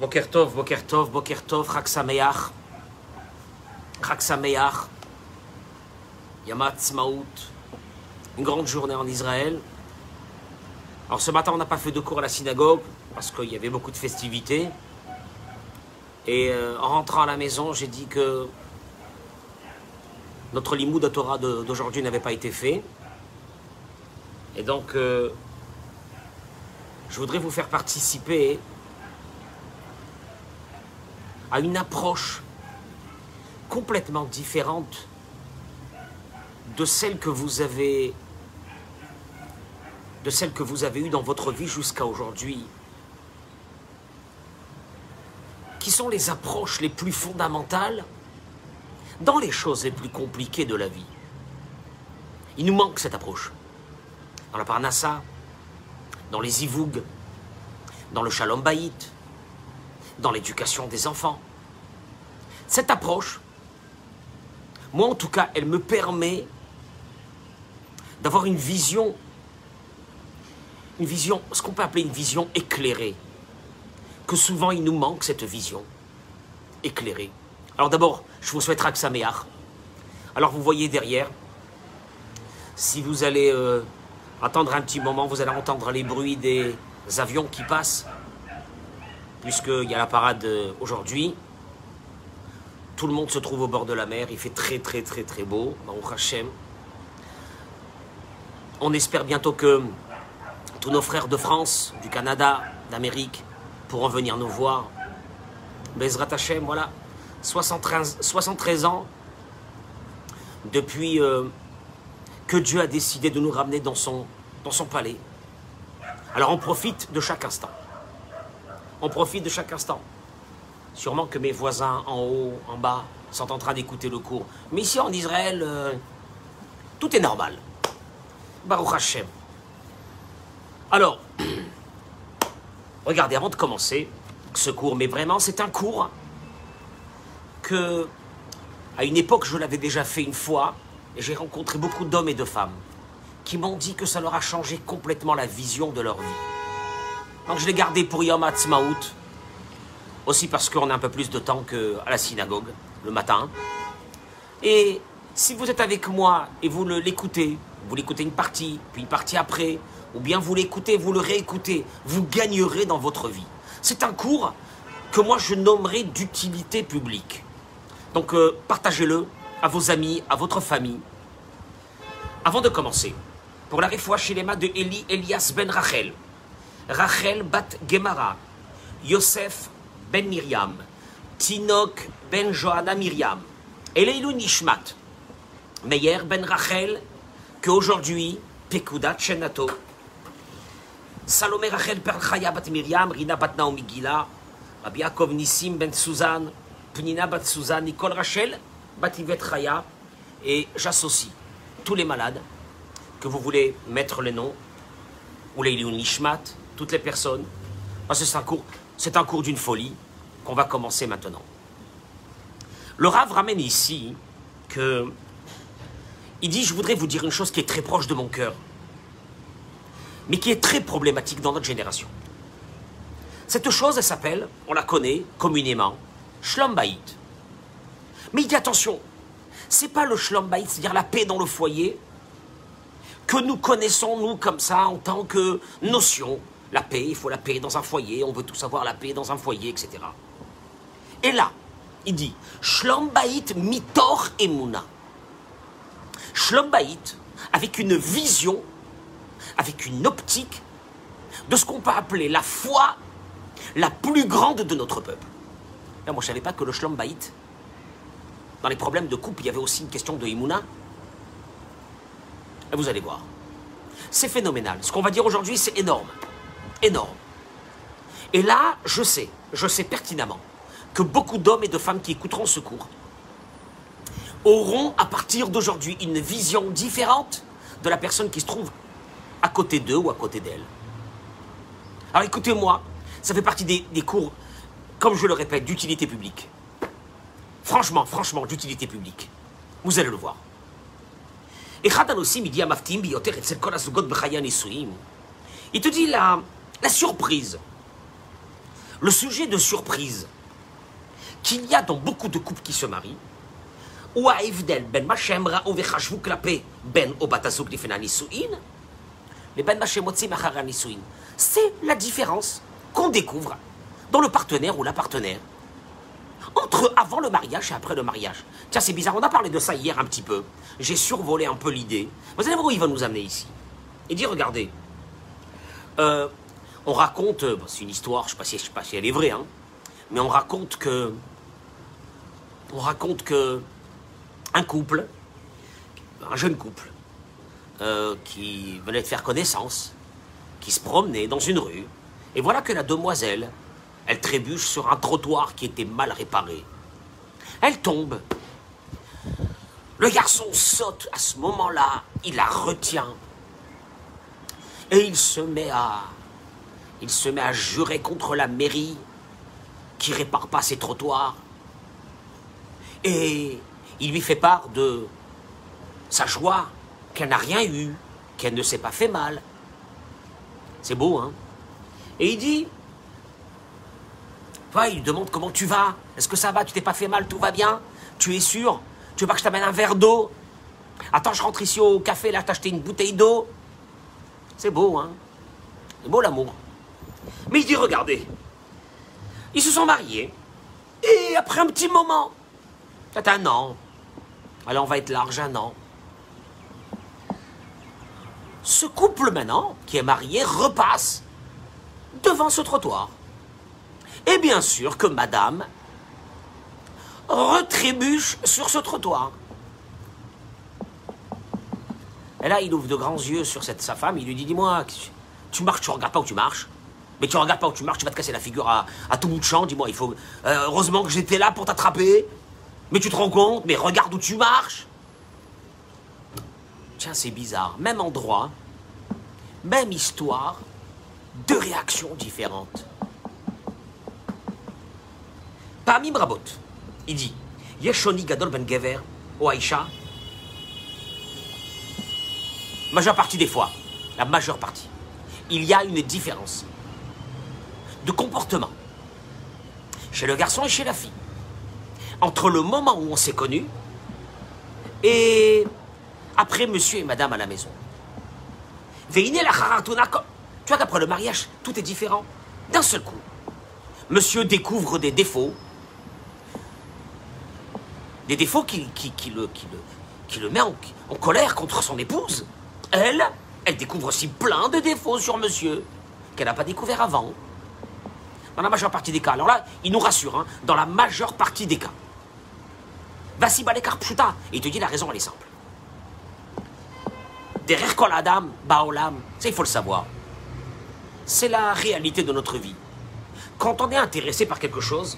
Boker Tov, Boker Tov, Boker Tov, Chag Sameach. Chag Sameach. Yamat Smaout. Une grande journée en Israël. Alors ce matin, on n'a pas fait de cours à la synagogue parce qu'il y avait beaucoup de festivités. Et euh, en rentrant à la maison, j'ai dit que notre limoud de Torah d'aujourd'hui n'avait pas été fait. Et donc, euh, je voudrais vous faire participer à une approche complètement différente de celle que vous avez eue dans votre vie jusqu'à aujourd'hui. Qui sont les approches les plus fondamentales dans les choses les plus compliquées de la vie. Il nous manque cette approche. Dans la Parnassa, dans les Ivoug, dans le Shalom Bayit, dans l'éducation des enfants. Cette approche, moi en tout cas, elle me permet d'avoir une vision, une vision, ce qu'on peut appeler une vision éclairée. Que souvent il nous manque cette vision éclairée. Alors d'abord, je vous souhaite Raksameach. Alors vous voyez derrière, si vous allez euh, attendre un petit moment, vous allez entendre les bruits des avions qui passent, puisqu'il y a la parade euh, aujourd'hui. Tout le monde se trouve au bord de la mer, il fait très très très très beau, Baruch Hashem. On espère bientôt que tous nos frères de France, du Canada, d'Amérique pourront venir nous voir. Bezrat Hashem, voilà, 73, 73 ans depuis euh, que Dieu a décidé de nous ramener dans son, dans son palais. Alors on profite de chaque instant. On profite de chaque instant. Sûrement que mes voisins en haut, en bas, sont en train d'écouter le cours. Mais ici en Israël, euh, tout est normal. Baruch Hashem. Alors, regardez, avant de commencer ce cours, mais vraiment, c'est un cours que, à une époque, je l'avais déjà fait une fois, et j'ai rencontré beaucoup d'hommes et de femmes qui m'ont dit que ça leur a changé complètement la vision de leur vie. Donc je l'ai gardé pour Yom Ha'atzmaut, aussi parce qu'on a un peu plus de temps qu'à la synagogue, le matin. Et si vous êtes avec moi et vous l'écoutez, vous l'écoutez une partie, puis une partie après, ou bien vous l'écoutez, vous le réécoutez, vous gagnerez dans votre vie. C'est un cours que moi je nommerai d'utilité publique. Donc euh, partagez-le à vos amis, à votre famille. Avant de commencer, pour la réfoua chez les de Eli Elias ben Rachel, Rachel bat Gemara, Yosef ben Miriam, Tinok ben Johanna Miriam, Eleilu Nishmat, Meyer ben Rachel, que aujourd'hui, Pekudat Shenato, Salomé Rachel Chaya bat Miriam, Rina bat Naomi Gila, Rabbi Nissim ben Suzanne, Pnina bat Suzanne, Nicole Rachel, bat Yvette Chaya, et j'associe tous les malades que vous voulez mettre le nom, ou les Nishmat, toutes les personnes, parce que c'est un cours, c'est un cours d'une folie qu'on va commencer maintenant. Le Rav ramène ici que il dit, je voudrais vous dire une chose qui est très proche de mon cœur, mais qui est très problématique dans notre génération. Cette chose, elle s'appelle, on la connaît communément, Shlom Bayit. Mais il dit attention, c'est pas le Shlom Bayit, c'est-à-dire la paix dans le foyer, que nous connaissons, nous, comme ça, en tant que notion. La paix, il faut la paix dans un foyer, on veut tous avoir la paix dans un foyer, etc. Et là, il dit, Shlom Bayit mitor emuna. Shlom Bayit, avec une vision, avec une optique de ce qu'on peut appeler la foi la plus grande de notre peuple. Moi, je ne savais pas que le Shlom Bayit, dans les problèmes de couple, il y avait aussi une question de. Et vous allez voir. C'est phénoménal. Ce qu'on va dire aujourd'hui, c'est énorme énorme. Et là, je sais, je sais pertinemment que beaucoup d'hommes et de femmes qui écouteront ce cours auront à partir d'aujourd'hui une vision différente de la personne qui se trouve à côté d'eux ou à côté d'elle. Alors écoutez-moi, ça fait partie des, des, cours, comme je le répète, d'utilité publique. Franchement, franchement, d'utilité publique. Vous allez le voir. Il te dit là la surprise le sujet de surprise qu'il y a dans beaucoup de couples qui se marient, ou à Evdel ben Machem ra'u vechashvu klape ben o batazuk lifena nisuin, les ben machara. C'est la différence qu'on découvre dans le partenaire ou la partenaire entre avant le mariage et après le mariage. Tiens, c'est bizarre, on a parlé de ça hier un petit peu. J'ai survolé un peu l'idée. Vous allez voir où il va nous amener ici. Il dit, regardez, euh, on raconte, euh, bon, c'est une histoire, je ne sais, pas si- je sais pas si elle est vraie, hein, mais on raconte que, on raconte que un couple, un jeune couple, euh, qui venait de faire connaissance, qui se promenait dans une rue, et voilà que la demoiselle, elle trébuche sur un trottoir qui était mal réparé. Elle tombe. Le garçon saute à ce moment-là, il la retient. Et il se met à. Il se met à jurer contre la mairie qui répare pas ses trottoirs. Et il lui fait part de sa joie, qu'elle n'a rien eu, qu'elle ne s'est pas fait mal. C'est beau, hein? Et il dit il lui demande comment tu vas. Est-ce que ça va? Tu t'es pas fait mal? Tout va bien? Tu es sûr? Tu veux pas que je t'amène un verre d'eau? Attends, je rentre ici au café, là, t'acheter une bouteille d'eau. C'est beau, hein? C'est beau l'amour. Mais il dit Regardez, ils se sont mariés. Et après un petit moment, peut-être un an, alors on va être large un an. Ce couple maintenant, qui est marié, repasse devant ce trottoir. Et bien sûr que madame retrébuche sur ce trottoir. Et là, il ouvre de grands yeux sur cette, sa femme, il lui dit, dis-moi, tu marches, tu regardes pas où tu marches mais tu regardes pas où tu marches, tu vas te casser la figure à, à tout bout de champ, dis-moi, il faut... euh, heureusement que j'étais là pour t'attraper, mais tu te rends compte, mais regarde où tu marches. Tiens, c'est bizarre, même endroit, même histoire, deux réactions différentes. Parmi Brabot, il dit Yeshoni Gadol Ben Gever, ou Aïcha. Majeure partie des fois, la majeure partie, il y a une différence de comportement chez le garçon et chez la fille. Entre le moment où on s'est connus et après monsieur et madame à la maison. Tu vois qu'après le mariage, tout est différent. D'un seul coup, monsieur découvre des défauts. Des défauts qui, le, qui, met en colère contre son épouse. Elle, elle découvre aussi plein de défauts sur monsieur qu'elle n'a pas découvert avant. Dans la majeure partie des cas. Alors là, il nous rassure, hein, dans la majeure partie des cas. Vassi balekar pshuta. Et il te dit la raison, elle est simple. Derrière kol adam, baolam, ça il faut le savoir. C'est la réalité de notre vie. Quand on est intéressé par quelque chose,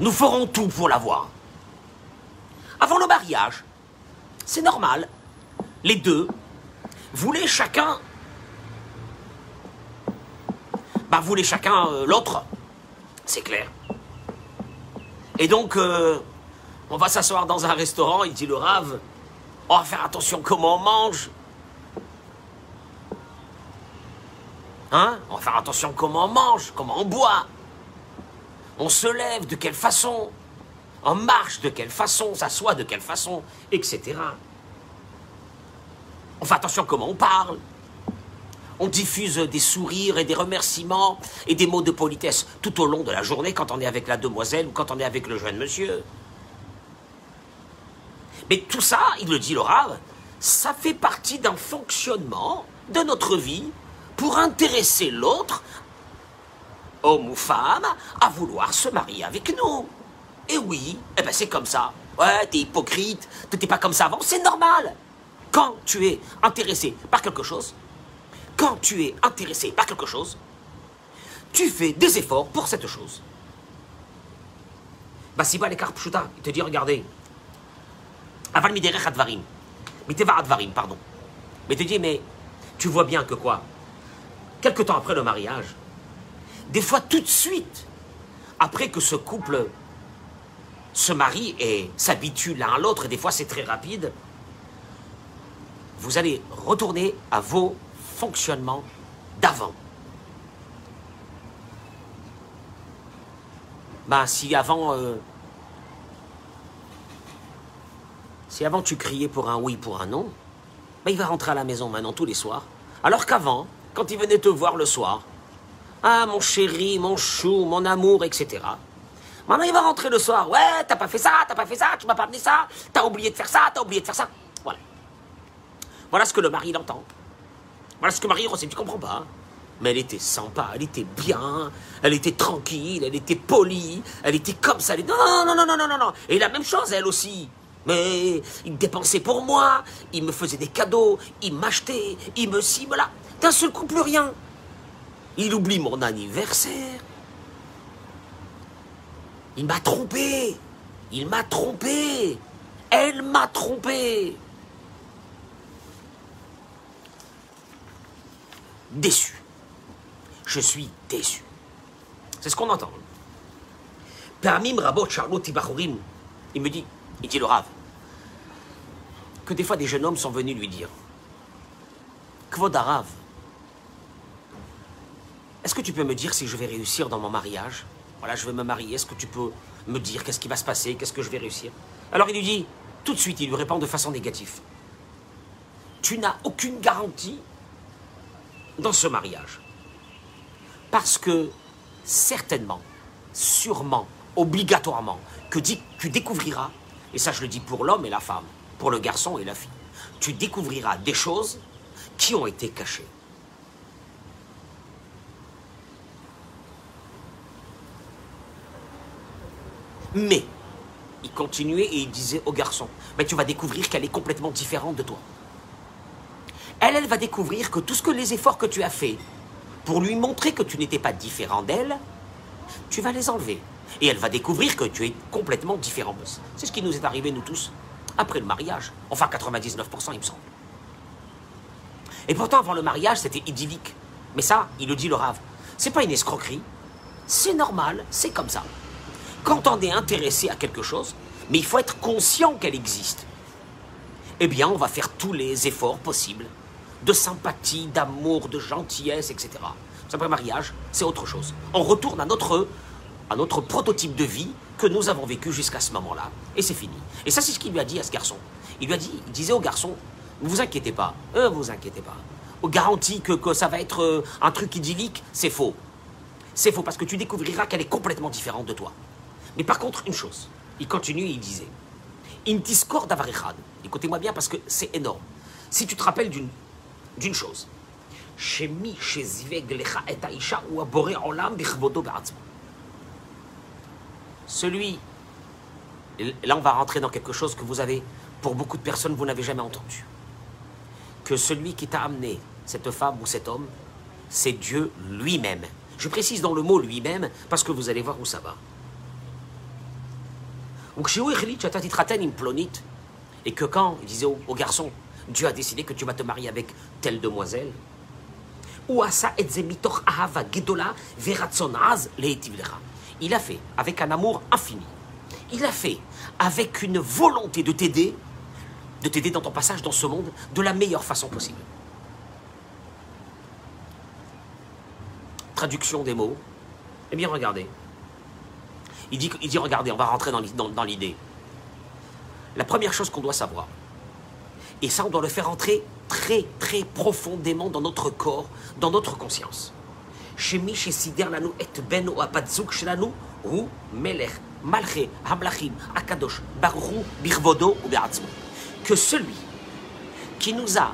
nous ferons tout pour l'avoir. Avant le mariage, c'est normal. Les deux voulaient chacun bah, voulait chacun euh, l'autre. C'est clair. Et donc, euh, on va s'asseoir dans un restaurant, il dit le rave, on va faire attention comment on mange. Hein? On va faire attention comment on mange, comment on boit. On se lève de quelle façon? On marche de quelle façon? On s'assoit de quelle façon? Etc. On fait attention comment on parle. On diffuse des sourires et des remerciements et des mots de politesse tout au long de la journée quand on est avec la demoiselle ou quand on est avec le jeune monsieur. Mais tout ça, il le dit le rave, ça fait partie d'un fonctionnement de notre vie pour intéresser l'autre, homme ou femme, à vouloir se marier avec nous. Et oui, eh ben c'est comme ça. Ouais, t'es hypocrite, t'étais pas comme ça avant, c'est normal. Quand tu es intéressé par quelque chose, quand tu es intéressé par quelque chose, tu fais des efforts pour cette chose. Basiba les pshuta, il te dit regardez, aval miderech advarim, miteva advarim, pardon. Mais te dit mais tu vois bien que quoi? Quelque temps après le mariage, des fois tout de suite, après que ce couple se marie et s'habitue l'un à l'autre, et des fois c'est très rapide, vous allez retourner à vos fonctionnements d'avant. bah si avant... euh, si avant tu criais pour un oui, pour un non, bah il va rentrer à la maison maintenant tous les soirs. Alors qu'avant, quand il venait te voir le soir, ah mon chéri, mon chou, mon amour, etc. Maintenant il va rentrer le soir, ouais, t'as pas fait ça, t'as pas fait ça, tu m'as pas amené ça, t'as oublié de faire ça, t'as oublié de faire ça. Voilà. Voilà ce que le mari il entend. Voilà ce que Marie ressent, tu comprends pas. Mais elle était sympa, elle était bien, elle était tranquille, elle était polie, elle était comme ça. Non, non, non, non, non, non, non. Et la même chose, elle aussi. Mais il dépensait pour moi, il me faisait des cadeaux, il m'achetait, il me cible là. D'un seul coup, plus rien. Il oublie mon anniversaire. Il m'a trompé. Il m'a trompé. Elle m'a trompé. Déçu. Je suis déçu. C'est ce qu'on entend. Parmi Rabot Charlotte Ibachorim, il me dit, il dit le Rav, que des fois des jeunes hommes sont venus lui dire Kvod Arav, est-ce que tu peux me dire si je vais réussir dans mon mariage? Voilà, je vais me marier, est-ce que tu peux me dire qu'est-ce qui va se passer, qu'est-ce que je vais réussir? Alors il lui dit, tout de suite, il lui répond de façon négative Tu n'as aucune garantie dans ce mariage. Parce que certainement, sûrement, obligatoirement, que tu découvriras, et ça je le dis pour l'homme et la femme, pour le garçon et la fille, tu découvriras des choses qui ont été cachées. Mais, il continuait et il disait au garçon, mais tu vas découvrir qu'elle est complètement différente de toi. Elle, elle va découvrir que tout ce que les efforts que tu as faits pour lui montrer que tu n'étais pas différent d'elle, tu vas les enlever. Et elle va découvrir que tu es complètement différent. C'est ce qui nous est arrivé, nous tous, après le mariage. Enfin, 99%, il me semble. Et pourtant, avant le mariage, c'était idyllique. Mais ça, il le dit le rave. C'est pas une escroquerie. C'est normal, c'est comme ça. Quand on est intéressé à quelque chose, mais il faut être conscient qu'elle existe. Eh bien, on va faire tous les efforts possibles de sympathie, d'amour, de gentillesse, etc. Après mariage, c'est autre chose. On retourne à notre, à notre prototype de vie que nous avons vécu jusqu'à ce moment-là. Et c'est fini. Et ça, c'est ce qu'il lui a dit à ce garçon. Il lui a dit, il disait au garçon, ne vous inquiétez pas, ne vous inquiétez pas. Aux garanties que, que ça va être euh, un truc idyllique, c'est faux. C'est faux parce que tu découvriras qu'elle est complètement différente de toi. Mais par contre, une chose, il continue il disait, Intiskor davarichad. Écoutez-moi bien parce que c'est énorme. Si tu te rappelles d'une d'une chose. Shemi et Aisha ou Aboré Olam Celui, là on va rentrer dans quelque chose que vous avez, pour beaucoup de personnes, vous n'avez jamais entendu. Que celui qui t'a amené, cette femme ou cet homme, c'est Dieu lui-même. Je précise dans le mot lui-même parce que vous allez voir où ça va. Et que quand il disait au, au garçon, Dieu a décidé que tu vas te marier avec telle demoiselle. Il a fait avec un amour infini. Il a fait avec une volonté de t'aider, de t'aider dans ton passage dans ce monde de la meilleure façon possible. Traduction des mots. Eh bien, regardez. Il dit, il dit regardez, on va rentrer dans l'idée. La première chose qu'on doit savoir, et ça, on doit le faire entrer très, très profondément dans notre corps, dans notre conscience. Shemi et Ben Hu Melech Malche Hamlachim Akadosh Birvodo ou Que celui qui nous a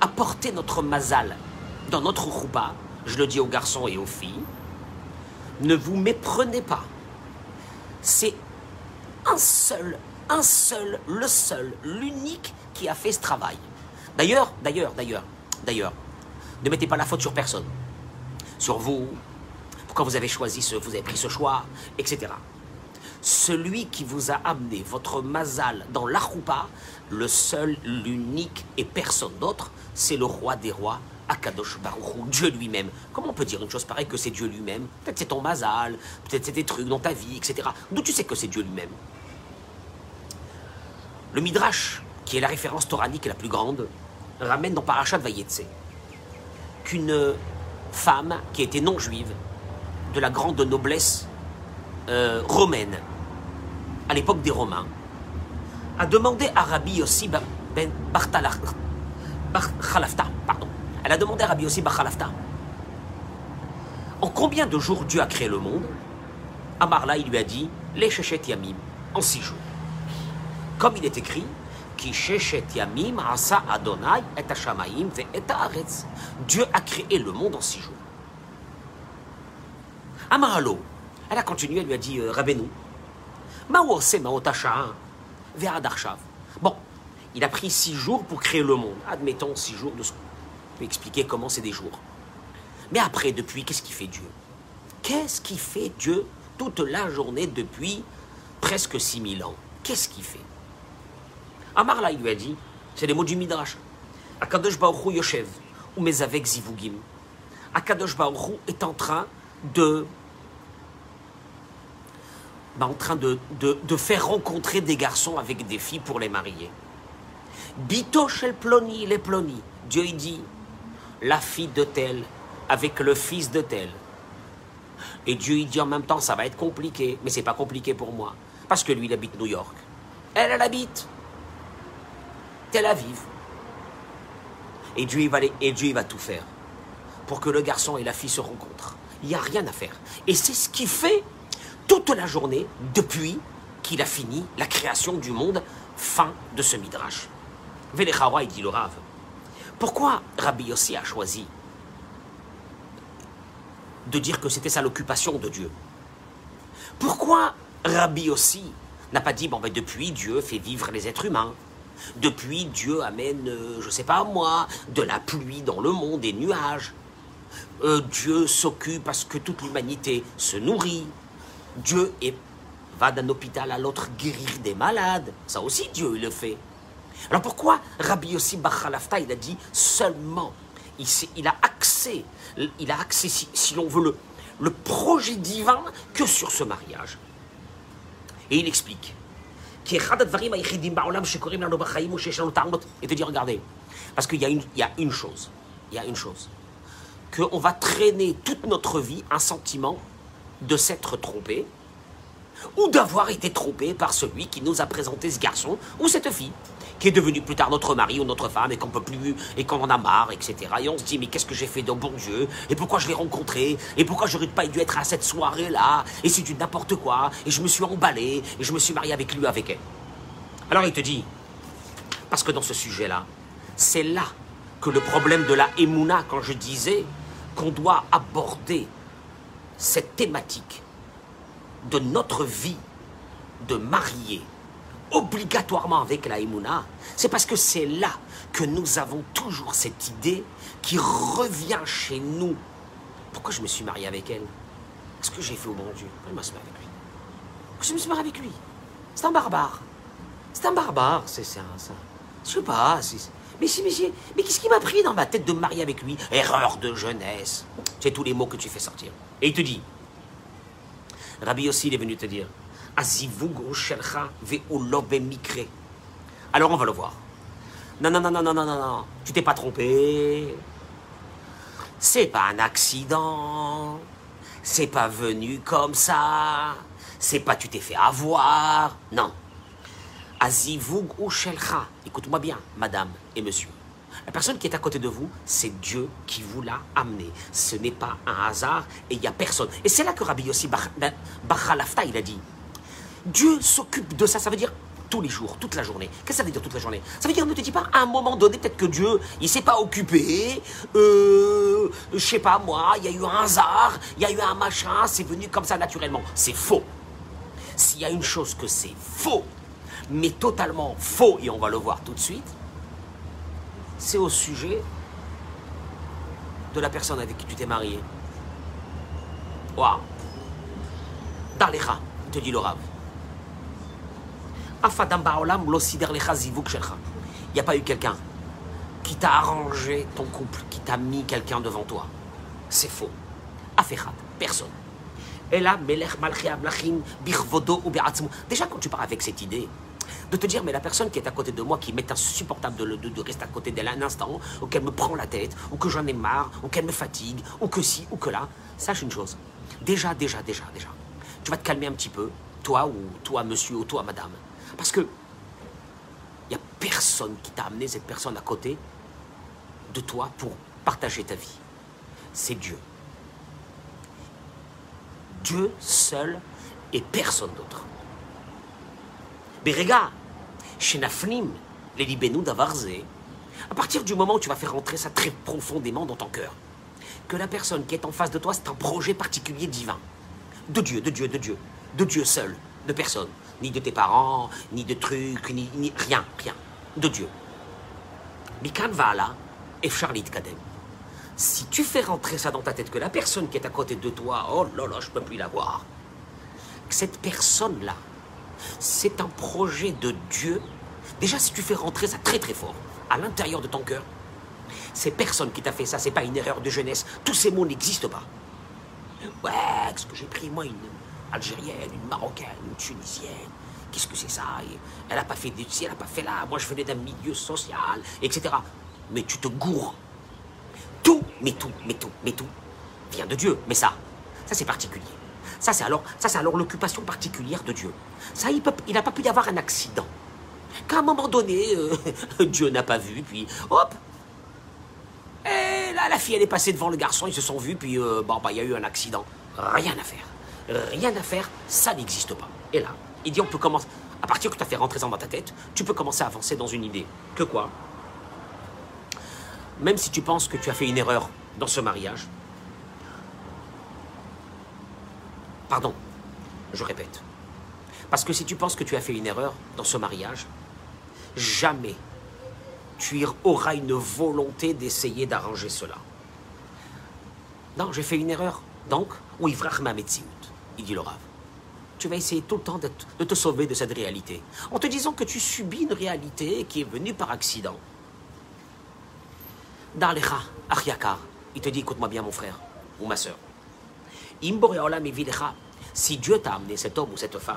apporté notre mazal dans notre roupa, je le dis aux garçons et aux filles, ne vous méprenez pas. C'est un seul un seul, le seul, l'unique qui a fait ce travail. D'ailleurs, d'ailleurs, d'ailleurs, d'ailleurs, ne mettez pas la faute sur personne. Sur vous, pourquoi vous avez choisi ce, vous avez pris ce choix, etc. Celui qui vous a amené votre mazal dans la choupa, le seul, l'unique et personne d'autre, c'est le roi des rois, Akadosh Baruch Hu, Dieu lui-même. Comment on peut dire une chose pareille que c'est Dieu lui-même? Peut-être c'est ton mazal, peut-être c'est des trucs dans ta vie, etc. D'où tu sais que c'est Dieu lui-même? Le Midrash, qui est la référence toranique la plus grande, ramène dans Parashat Vayetse qu'une femme qui était non juive de la grande noblesse euh, romaine, à l'époque des Romains, a demandé à Rabbi Yossi ben pardon. Elle a demandé à Rabbi Yossi en combien de jours Dieu a créé le monde? Amarla, lui a dit les Yamim, en six jours. Comme il est écrit. Dieu a créé le monde en six jours. Amaralo, elle a continué, elle lui a dit euh, Rabbeinu. Bon, il a pris six jours pour créer le monde. Admettons six jours de ce On peut expliquer comment c'est des jours. Mais après, depuis, qu'est-ce qu'il fait Dieu? Qu'est-ce qu'il fait Dieu toute la journée depuis presque 6000 ans? Qu'est-ce qu'il fait? Amar là, il lui a dit, c'est les mots du Midrash. Akadosh Baruch Hu Yoshev, ou mes avec Zivugim. Akadosh Baruch Hu est en train de bah, en train faire rencontrer des garçons avec des filles pour les marier. Bito shel ploni, les ploni. Dieu il dit, la fille de tel avec le fils de tel. Et Dieu il dit en même temps, ça va être compliqué, mais c'est pas compliqué pour moi, parce que lui il habite New York. Elle, elle habite Tel Aviv. Et Dieu, va, et Dieu va tout faire pour que le garçon et la fille se rencontrent. Il n'y a rien à faire. Et c'est ce qui fait toute la journée depuis qu'il a fini la création du monde, fin de ce midrash. Véléchawa, il dit le Rav. Pourquoi Rabbi Yossi a choisi de dire que c'était ça l'occupation de Dieu? Pourquoi Rabbi Yossi n'a pas dit, bon, ben depuis Dieu fait vivre les êtres humains? Depuis Dieu amène, euh, je sais pas moi, de la pluie dans le monde, des nuages euh, Dieu s'occupe parce que toute l'humanité se nourrit Dieu va d'un hôpital à l'autre guérir des malades. Ça aussi, Dieu le fait. Alors pourquoi Rabbi Yossi Bachalafta, il a dit seulement, il, a accès, il a accès, si, l'on veut, le projet divin que sur ce mariage. Et il explique. Et te dit, regardez, parce qu'il y, y a une chose, il y a une chose, qu'on va traîner toute notre vie un sentiment de s'être trompé ou d'avoir été trompé par celui qui nous a présenté ce garçon ou cette fille qui est devenu plus tard notre mari ou notre femme et qu'on peut plus et qu'on en a marre, etc. Et on se dit mais qu'est-ce que j'ai fait de bon Dieu? Et pourquoi je l'ai rencontré? Et pourquoi j'aurais pas dû être à cette soirée là et c'est du n'importe quoi et je me suis emballé et je me suis marié avec lui avec elle. Alors il te dit parce que dans ce sujet là c'est là que le problème de la émouna quand je disais qu'on doit aborder cette thématique de notre vie de marié obligatoirement avec la Emouna, c'est parce que c'est là que nous avons toujours cette idée qui revient chez nous. Pourquoi je me suis marié avec elle? Est-ce que j'ai fait au bon Dieu? Pourquoi je me suis marié avec lui? Je me suis marié avec lui? C'est un barbare. C'est un barbare, c'est ça. Je sais pas. Mais, mais, mais, mais qu'est-ce qui m'a pris dans ma tête de me marier avec lui? Erreur de jeunesse. C'est tous les mots que tu fais sortir. Et il te dit, Rabbi aussi, il est venu te dire, alors on va le voir. Non, non, non, non, non, non, non. Tu t'es pas trompé. C'est pas un accident. C'est pas venu comme ça. C'est pas tu t'es fait avoir. Non. Azivug ou shelcha. Écoute-moi bien, madame et monsieur. La personne qui est à côté de vous, c'est Dieu qui vous l'a amené. Ce n'est pas un hasard et il n'y a personne. Et c'est là que Rabbi Yossi Bachalafta, il a dit Dieu s'occupe de ça. Ça veut dire tous les jours, toute la journée. Qu'est-ce que ça veut dire toute la journée? Ça veut dire, ne te dis pas, à un moment donné, peut-être que Dieu, il s'est pas occupé, euh, je sais pas moi, il y a eu un hasard, il y a eu un machin, c'est venu comme ça naturellement. C'est faux. S'il y a une chose que c'est faux, mais totalement faux, et on va le voir tout de suite, c'est au sujet de la personne avec qui tu t'es marié. Waouh Darlecha, te dit le Rav. Il n'y a pas eu quelqu'un qui t'a arrangé ton couple, qui t'a mis quelqu'un devant toi. C'est faux. Afechat, personne. Déjà, quand tu pars avec cette idée, de te dire, mais la personne qui est à côté de moi, qui m'est insupportable de, de, de, rester à côté d'elle un instant, ou qu'elle me prend la tête, ou que j'en ai marre, ou qu'elle me fatigue, ou que si, ou que là, sache une chose. déjà, déjà, déjà, déjà, tu vas te calmer un petit peu, toi ou toi monsieur ou toi madame. Parce que il n'y a personne qui t'a amené cette personne à côté de toi pour partager ta vie. C'est Dieu. Dieu seul et personne d'autre. Mais regarde, chez Nafnim, les Libénou d'Avarze, à partir du moment où tu vas faire rentrer ça très profondément dans ton cœur, que la personne qui est en face de toi, c'est un projet particulier divin. De Dieu, de Dieu, de Dieu. De Dieu seul, de personne. Ni de tes parents, ni de trucs, ni, rien, rien. De Dieu. Mikan là et Charlie Kadem. Si tu fais rentrer ça dans ta tête, que la personne qui est à côté de toi, oh là là, je peux plus la voir. Cette personne-là, c'est un projet de Dieu. Déjà, si tu fais rentrer ça très très fort, à l'intérieur de ton cœur, c'est personne qui t'a fait ça, c'est pas une erreur de jeunesse. Tous ces mots n'existent pas. Ouais, qu'est-ce que j'ai pris, moi, une Algérienne, une Marocaine, une Tunisienne. Qu'est-ce que c'est ça? Elle n'a pas fait elle n'a pas fait là. Moi, je venais d'un milieu social, etc. Mais tu te gourres. Tout, mais tout, mais tout, mais tout vient de Dieu. Mais ça, ça c'est particulier. Ça c'est alors, ça c'est alors l'occupation particulière de Dieu. Ça, il n'a pas pu y avoir un accident. Qu'à un moment donné, euh, Dieu n'a pas vu, puis hop, et là, la fille, elle est passée devant le garçon, ils se sont vus, puis euh, bah, il y a eu un accident. Rien à faire. Rien à faire, ça n'existe pas. Et là, il dit, on peut commencer. À partir que tu as fait rentrer ça dans ta tête, tu peux commencer à avancer dans une idée. Que quoi? Même si tu penses que tu as fait une erreur dans ce mariage, pardon, je répète. Parce que si tu penses que tu as fait une erreur dans ce mariage, jamais tu auras une volonté d'essayer d'arranger cela. Non, j'ai fait une erreur. Donc, oui, il dit le Rav. Tu vas essayer tout le temps de te sauver de cette réalité, en te disant que tu subis une réalité qui est venue par accident. Dans les il te dit, écoute-moi bien mon frère ou ma soeur. Si Dieu t'a amené cet homme ou cette femme,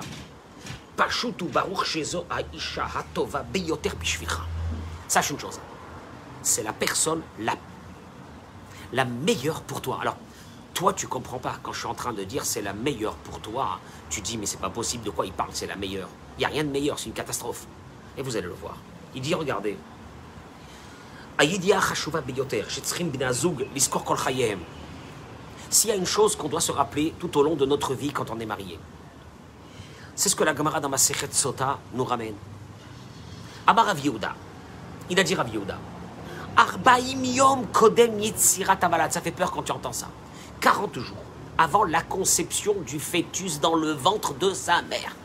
Sache une chose, c'est la personne la, la meilleure pour toi. Alors, toi, tu comprends pas. Quand je suis en train de dire c'est la meilleure pour toi, tu dis mais c'est pas possible, de quoi il parle, c'est la meilleure? Il n'y a rien de meilleur, c'est une catastrophe. Et vous allez le voir. Il dit, regardez. S'il y a une chose qu'on doit se rappeler tout au long de notre vie quand on est marié, c'est ce que la Gemara dans ma Sota nous ramène. Amar il a dit Rav Yehuda. Arbaim yom kodem Ça fait peur quand tu entends ça. 40 jours avant la conception du fœtus dans le ventre de sa mère.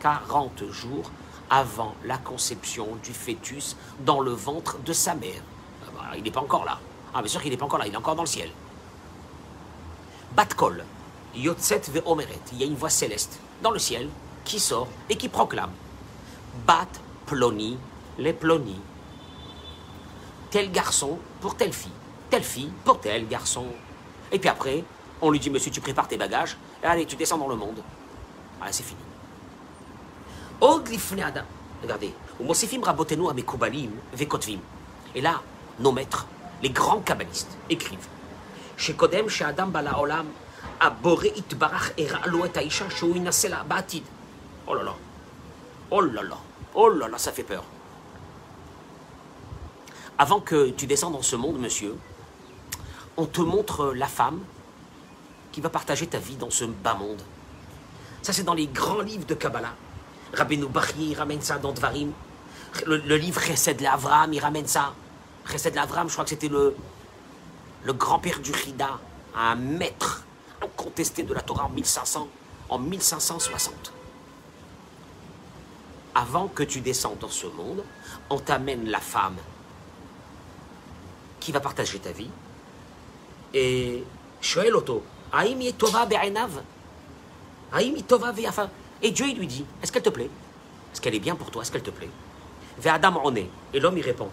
40 jours avant la conception du fœtus dans le ventre de sa mère. Ah bah, il n'est pas encore là. Ah, bien sûr qu'il n'est pas encore là, il est encore dans le ciel. Batkol, Yotzet ve Omeret, il y a une voix céleste dans le ciel qui sort et qui proclame Bat Ploni les plonis. Tel garçon pour telle fille, telle fille pour tel garçon. Et puis après, on lui dit, monsieur, tu prépares tes bagages, et allez, tu descends dans le monde. Voilà, c'est fini. Regardez. Et là, nos maîtres, les grands kabbalistes, écrivent. Chez Kodem, chez Adam Bala Olam, Itbarach Aisha, Oh là là. Oh là là. Oh là là, ça fait peur. Avant que tu descendes dans ce monde, monsieur, on te montre la femme qui va partager ta vie dans ce bas monde. Ça, c'est dans les grands livres de Kabbalah. Rabbeinu Bachir, il ramène ça dans Dvarim. Le, livre Chesed l'Avram, il ramène ça. Chesed l'Avram, je crois que c'était le, le grand-père du Rida, un maître incontesté de la Torah en 1500, en 1560. Avant que tu descendes dans ce monde, on t'amène la femme qui va partager ta vie. Et Shoel Oto, Et Dieu lui dit, est-ce qu'elle te plaît? Est-ce qu'elle est bien pour toi? Est-ce qu'elle te plaît? Adam Et l'homme il répond,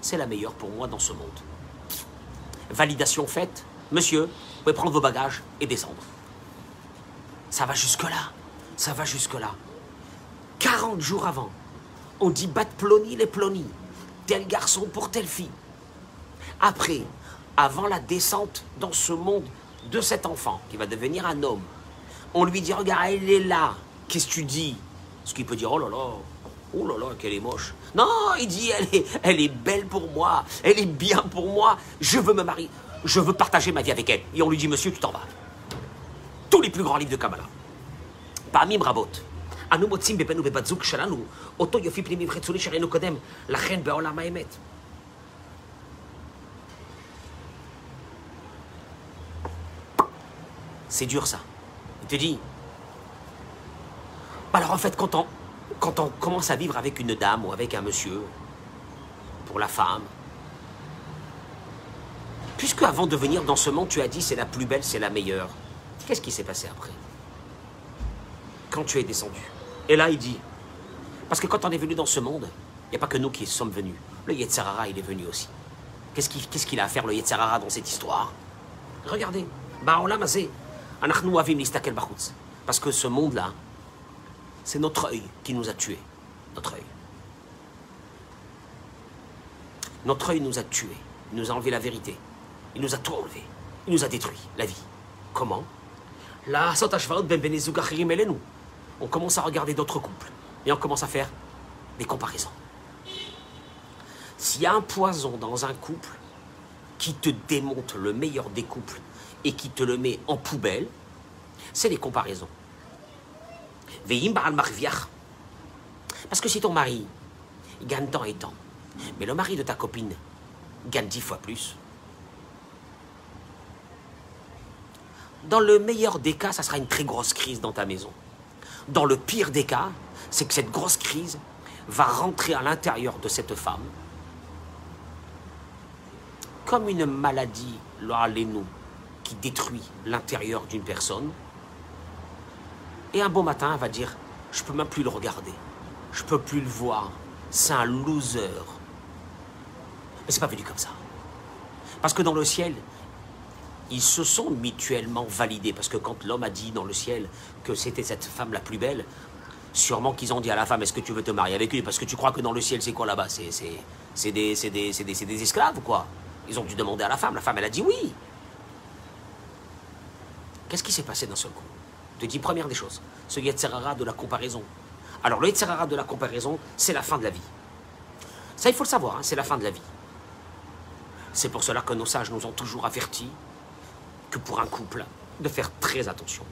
C'est la meilleure pour moi dans ce monde. Validation faite, monsieur, vous pouvez prendre vos bagages et descendre. Ça va jusque-là. Ça va jusque-là. 40 jours avant, on dit bat ploni les plonis tel garçon pour telle fille. Après, avant la descente dans ce monde de cet enfant qui va devenir un homme, on lui dit, regarde, elle est là. Qu'est-ce que tu dis Ce qu'il peut dire, oh là là, oh là là, qu'elle est moche. Non, il dit, elle est, elle est belle pour moi, elle est bien pour moi, je veux me marier, je veux partager ma vie avec elle. Et on lui dit, monsieur, tu t'en vas. Tous les plus grands livres de Kabbalah. פעמים רבות אנו מוצאים בבן ובבת זוג שלנו אותו יופי פנימי וחיצוני שראינו קודם, לכן בעולם האמת. C'est dur ça. Il te dit. Alors en fait, quand on, commence à vivre avec une dame ou avec un monsieur, pour la femme, puisque avant de venir dans ce monde, tu as dit c'est la plus belle, c'est la meilleure, qu'est-ce qui s'est passé après? Quand tu es descendu. Et là, il dit, parce que quand on est venu dans ce monde, il n'y a pas que nous qui sommes venus. Le Yetzarara, il est venu aussi. Qu'est-ce qu'il a à faire, le Yetzarara, dans cette histoire? Regardez. Bah, on l'a masé. Listakel bachutz. Parce que ce monde-là, c'est notre œil qui nous a tués. Notre œil. Notre œil nous a tués. Il nous a enlevé la vérité. Il nous a tout enlevé. Il nous a détruit la vie. Comment? Là, ben on commence à regarder d'autres couples. Et on commence à faire des comparaisons. S'il y a un poison dans un couple qui te démonte le meilleur des couples et qui te le met en poubelle, c'est les comparaisons. Parce que si ton mari gagne tant et tant, mais le mari de ta copine gagne dix fois plus, dans le meilleur des cas, ça sera une très grosse crise dans ta maison. Dans le pire des cas, c'est que cette grosse crise va rentrer à l'intérieur de cette femme comme une maladie, nous qui détruit l'intérieur d'une personne. Et un beau matin, elle va dire, je peux même plus le regarder. Je peux plus le voir. C'est un loser. Mais c'est pas venu comme ça. Parce que dans le ciel, ils se sont mutuellement validés. Parce que quand l'homme a dit dans le ciel que c'était cette femme la plus belle, sûrement qu'ils ont dit à la femme, est-ce que tu veux te marier avec lui? Parce que tu crois que dans le ciel, c'est quoi là-bas? C'est des, des, des, des esclaves ou quoi? Ils ont dû demander à la femme. La femme, elle a dit oui. Qu'est-ce qui s'est passé d'un seul coup? Je te dis première des choses, ce Yetzerara de la comparaison. Alors le Yetzerara de la comparaison, c'est la fin de la vie. Ça, il faut le savoir, hein, c'est la fin de la vie. C'est pour cela que nos sages nous ont toujours avertis que pour un couple, de faire très attention.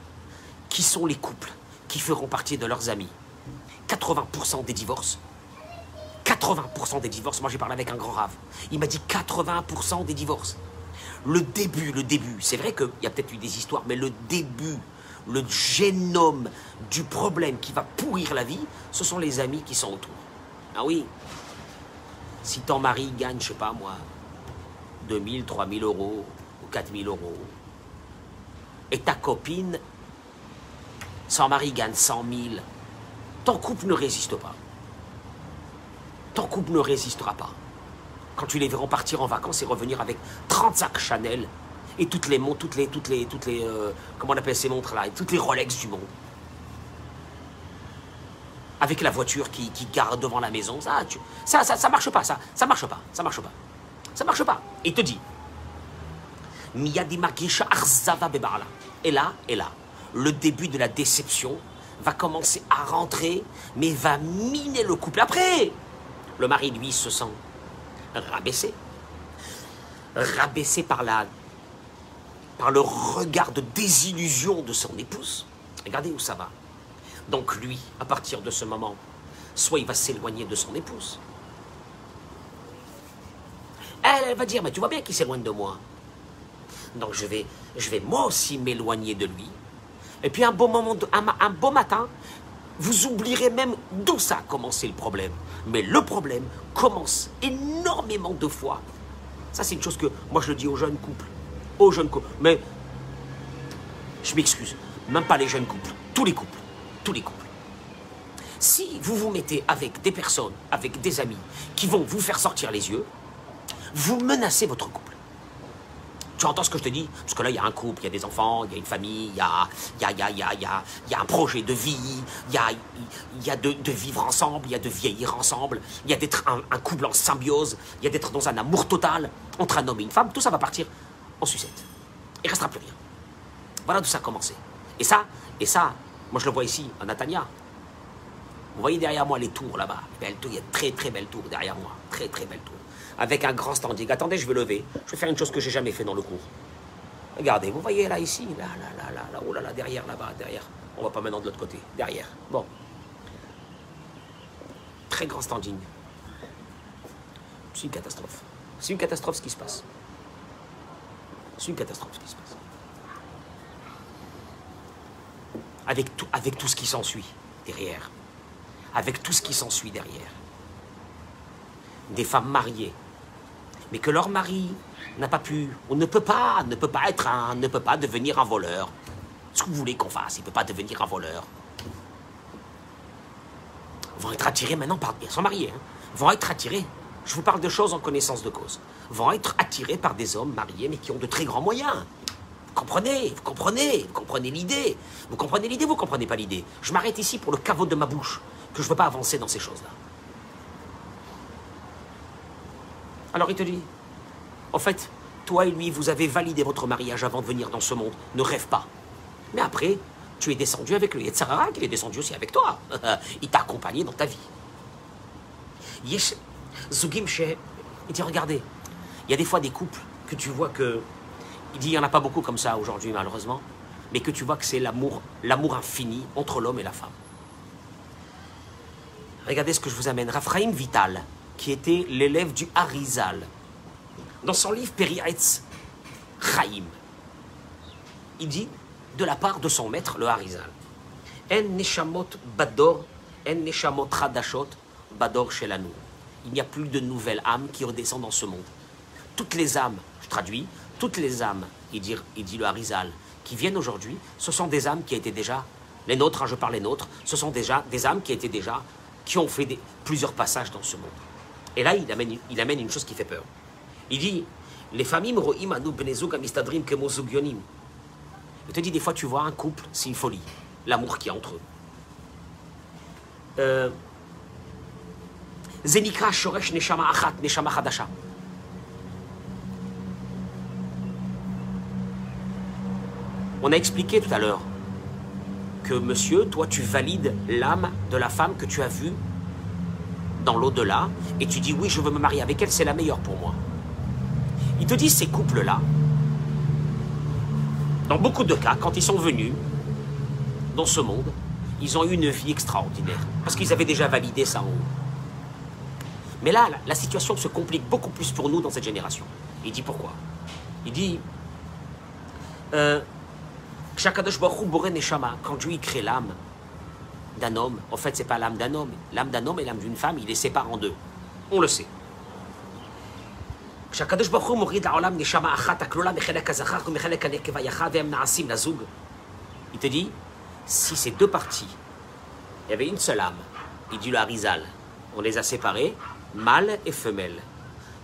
Qui sont les couples qui feront partie de leurs amis? 80% des divorces 80% des divorces, moi j'ai parlé avec un grand rave, il m'a dit 80% des divorces le début, le début, c'est vrai qu'il y a peut-être eu des histoires, mais le début, le génome du problème qui va pourrir la vie, ce sont les amis qui sont autour. Ah oui, si ton mari gagne, je sais pas moi, 2000, 3000 euros ou 4000 euros, et ta copine, son mari gagne 100 000, ton couple ne résiste pas. Ton couple ne résistera pas quand tu les verras partir en vacances et revenir avec 30 sacs Chanel et toutes les montres, toutes les, toutes les, toutes les, euh, comment on appelle ces montres-là, et toutes les Rolex du monde. Avec la voiture qui, qui garde devant la maison, ça, ça, ça, ça marche pas, ça, ça marche pas, ça marche pas, ça marche pas. Et il te dit, et là, et là, le début de la déception va commencer à rentrer, mais va miner le couple. Après, le mari, lui, se sent rabaissé. Rabaissé par la par le regard de désillusion de son épouse. Regardez où ça va. Donc lui, à partir de ce moment, soit il va s'éloigner de son épouse. Elle, va dire, mais tu vois bien qu'il s'éloigne de moi. Donc je vais, je vais moi aussi m'éloigner de lui. Et puis un beau un beau matin, vous oublierez même d'où ça a commencé le problème. Mais le problème commence énormément de fois. Ça, c'est une chose que moi je le dis aux jeunes couples. Aux jeunes couples. Mais je m'excuse. Même pas les jeunes couples. Tous les couples. Tous les couples. Si vous vous mettez avec des personnes, avec des amis qui vont vous faire sortir les yeux, vous menacez votre couple. Tu entends ce que je te dis Parce que là, il y a un couple, il y a des enfants, il y a une famille, il y a, y a, y a, y a, y un projet de vie, il y a, y a de, vivre ensemble, il y a de vieillir ensemble, il y a d'être un, couple en symbiose, il y a d'être dans un amour total entre un homme et une femme. Tout ça va partir en sucette. Il restera plus rien. Voilà d'où ça a commencé. Et ça, et ça, moi je le vois ici, à Natania. Vous voyez derrière moi les tours là-bas. Belle tour, il y a de très très belles tours derrière moi. Très très belles tours. Avec un grand standing. Attendez, je vais lever. Je vais faire une chose que j'ai jamais fait dans le cours. Regardez, vous voyez là ici, là, là, là, là, là, oh là là, derrière là-bas, derrière. On va pas maintenant de l'autre côté. Derrière. Bon. Très grand standing. C'est une catastrophe. C'est une catastrophe ce qui se passe. C'est une catastrophe ce qui se passe. Avec tout, avec tout ce qui s'ensuit derrière. Avec tout ce qui s'ensuit derrière. Des femmes mariées, mais que leur mari n'a pas pu, ou ne peut pas, ne peut pas être un, ne peut pas devenir un voleur. Ce que vous voulez qu'on fasse, il ne peut pas devenir un voleur. Vont être attirés maintenant par, ils sont mariés, hein, vont être attirés. Je vous parle de choses en connaissance de cause. Vont être attirés par des hommes mariés, mais qui ont de très grands moyens. Vous comprenez, vous comprenez, vous comprenez l'idée. Vous comprenez l'idée, vous comprenez pas l'idée. Je m'arrête ici pour le caveau de ma bouche, que je ne veux pas avancer dans ces choses-là. Alors il te dit, en fait, toi et lui, vous avez validé votre mariage avant de venir dans ce monde. Ne rêve pas. Mais après, tu es descendu avec le Yetzarara, qu'il est descendu aussi avec toi. il t'a accompagné dans ta vie. Yesh, Zugim il dit, regardez, il y a des fois des couples que tu vois que... Il dit, il n'y en a pas beaucoup comme ça aujourd'hui, malheureusement, mais que tu vois que c'est l'amour, l'amour infini entre l'homme et la femme. Regardez ce que je vous amène. Raphaïm Vital, qui était l'élève du Harizal, dans son livre Perietz Chaim, il dit, de la part de son maître, le Harizal, En neshamot bador, en neshamot radashot, bador shelanu. Il n'y a plus de nouvelles âmes qui redescendent dans ce monde. Toutes les âmes, je traduis, toutes les âmes, il dit, le Harizal, qui viennent aujourd'hui, ce sont des âmes qui étaient déjà, les nôtres, hein, je parle les nôtres, ce sont déjà des âmes qui étaient déjà, qui ont fait plusieurs passages dans ce monde. Et là, il amène, une chose qui fait peur. Il dit, les familles ro'im anu amistadrim kemo zugyonim. Il te dit, des fois, tu vois un couple, c'est une folie. L'amour qui est entre eux. Euh, Zenikra shoresh neshama achat, neshama chadasha. On a expliqué tout à l'heure que, monsieur, toi, tu valides l'âme de la femme que tu as vue dans l'au-delà, et tu dis, oui, je veux me marier avec elle, c'est la meilleure pour moi. Il te dit, ces couples-là, dans beaucoup de cas, quand ils sont venus dans ce monde, ils ont eu une vie extraordinaire, parce qu'ils avaient déjà validé ça en haut. Mais là, la, situation se complique beaucoup plus pour nous dans cette génération. Il dit pourquoi? Il dit, euh, quand Dieu crée l'âme d'un homme, en fait, c'est pas l'âme d'un homme. L'âme d'un homme et l'âme d'une femme, il les sépare en deux. On le sait. כשהקדוש ברוך הוא מוריד לעולם נשמה אחת הכלולה מחלק הזכר ומחלק הנקבה יחד והם נעשים לזוג, il te dit, si ces deux parties, il y avait une seule âme, il dit le Harizal, on les a séparés, mâle et femelle,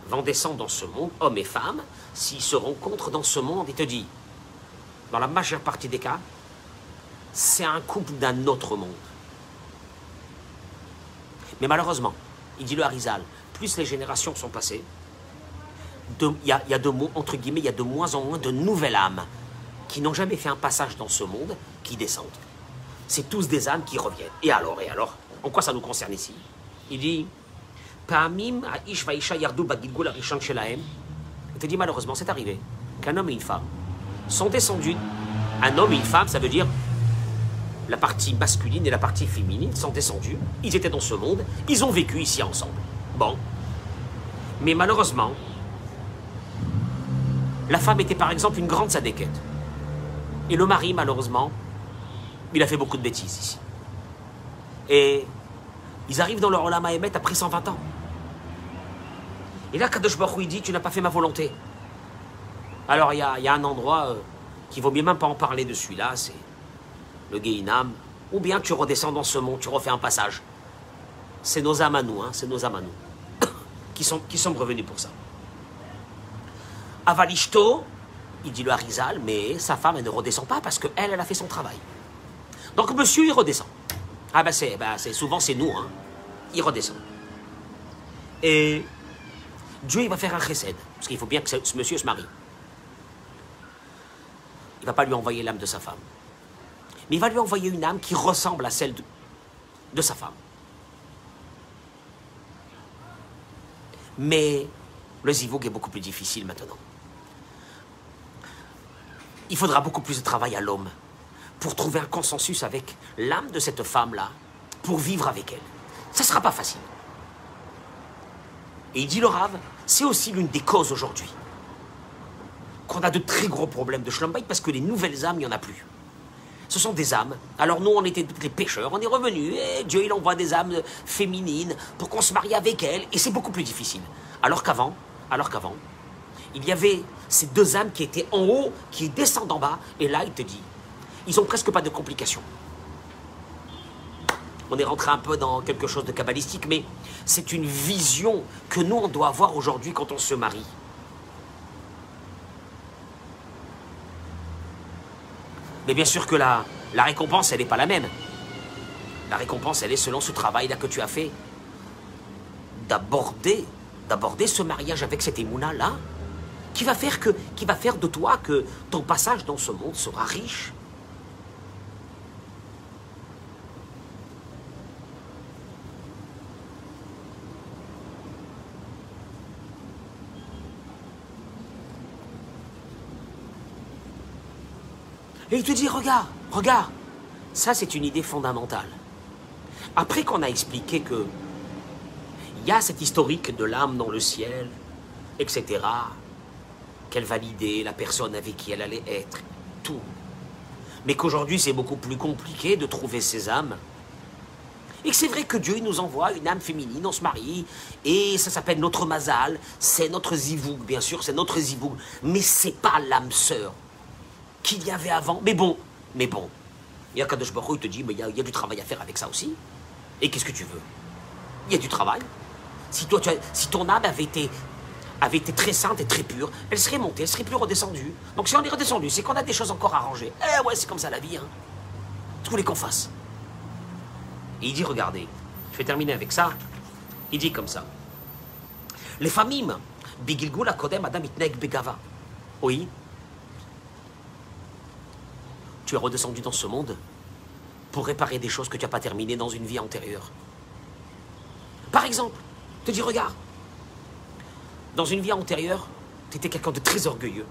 vont descendre dans ce monde, hommes et femmes, s'ils se rencontrent dans ce monde, il te dit, dans la majeure partie des cas, c'est un couple d'un autre monde. Mais malheureusement, il dit le Harizal, plus les générations sont passées, il y, a, de, entre guillemets, il y a de moins en moins de nouvelles âmes qui n'ont jamais fait un passage dans ce monde qui descendent. C'est tous des âmes qui reviennent. Et alors, et alors En quoi ça nous concerne ici? Il dit. Il te dit malheureusement, c'est arrivé qu'un homme et une femme sont descendus. Un homme et une femme, ça veut dire la partie masculine et la partie féminine sont descendus. Ils étaient dans ce monde. Ils ont vécu ici ensemble. Bon. Mais malheureusement, la femme était par exemple une grande sadéquette. Et le mari, malheureusement, il a fait beaucoup de bêtises ici. Et ils arrivent dans leur Olam Emet après 120 ans. Et là, Kadosh Baruch il dit Tu n'as pas fait ma volonté. Alors, il y a, il y a un endroit euh, qui vaut mieux même pas en parler de celui-là c'est le Gehinam. Ou bien tu redescends dans ce monde, tu refais un passage. C'est nos âmes à nous, hein, c'est nos âmes à nous, qui, sont, revenus pour ça. Avalishto, il dit le Harizal, mais sa femme, elle ne redescend pas parce qu'elle, elle a fait son travail. Donc monsieur, il redescend. Ah ben c'est, ben souvent c'est nous, hein. Il redescend. Et Dieu, il va faire un chesed, parce qu'il faut bien que ce, monsieur se marie. Il va pas lui envoyer l'âme de sa femme. Mais il va lui envoyer une âme qui ressemble à celle de, sa femme. Mais le zivoug est beaucoup plus difficile maintenant. Il faudra beaucoup plus de travail à l'homme pour trouver un consensus avec l'âme de cette femme-là, pour vivre avec elle. Ça ne sera pas facile. Et il dit le Rav, c'est aussi l'une des causes aujourd'hui qu'on a de très gros problèmes de Schlombay parce que les nouvelles âmes, il n'y en a plus. Ce sont des âmes. Alors nous, on était les pêcheurs, on est revenus, et Dieu, il envoie des âmes féminines pour qu'on se marie avec elles, et c'est beaucoup plus difficile. Alors qu'avant, alors qu'avant, il y avait ces deux âmes qui étaient en haut, qui descendent en bas, et là, il te dit, ils ont presque pas de complications. On est rentré un peu dans quelque chose de kabbalistique, mais c'est une vision que nous, on doit avoir aujourd'hui quand on se marie. Mais bien sûr que la, la récompense, elle n'est pas la même. La récompense, elle est selon ce travail-là que tu as fait. D'aborder, d'aborder ce mariage avec cette émouna-là, qui va faire de toi que ton passage dans ce monde sera riche. Et il te dit, regarde, regarde, ça c'est une idée fondamentale. Après qu'on a expliqué que il y a cette historique de l'âme dans le ciel, etc., qu'elle validait la personne avec qui elle allait être, tout. Mais qu'aujourd'hui c'est beaucoup plus compliqué de trouver ces âmes. Et que c'est vrai que Dieu nous envoie une âme féminine, on se marie, et ça s'appelle notre mazal, c'est notre zivoug, bien sûr, c'est notre zivoug, mais c'est pas l'âme sœur qu'il y avait avant. Mais bon, mais bon. Il y a Kadosh Baruch il te dit, mais il y, a, du travail à faire avec ça aussi. Et qu'est-ce que tu veux? Il y a du travail. Si, toi, si ton âme avait été, avait été très sainte et très pure, elle serait montée, elle serait plus redescendue. Donc si on est redescendu, c'est qu'on a des choses encore à arranger. Eh ouais, c'est comme ça la vie. Hein. Tu voulais qu'on fasse? Et il dit, regardez, je vais terminer avec ça. Il dit comme ça. Les familles, Bigilgul Akodem Adam Itnek Begava. Oui, tu es redescendu dans ce monde pour réparer des choses que tu n'as pas terminées dans une vie antérieure. Par exemple, te dis, regarde, dans une vie antérieure, tu étais quelqu'un de très orgueilleux.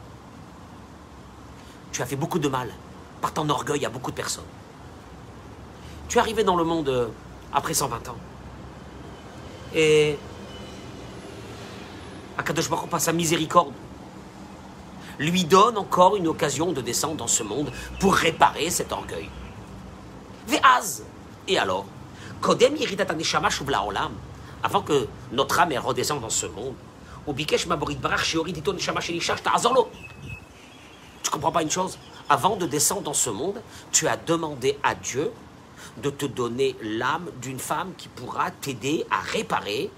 Tu as fait beaucoup de mal par ton orgueil à beaucoup de personnes. Tu es arrivé dans le monde euh, après 120 ans. Et Akadosh Baruch sa miséricorde, lui donne encore une occasion de descendre dans ce monde pour réparer cet orgueil. Ve'az. Et alors Kodem olam. Avant que notre âme redescende dans ce monde. Tu comprends pas une chose? Avant de descendre dans ce monde, tu as demandé à Dieu de te donner l'âme d'une femme qui pourra t'aider à réparer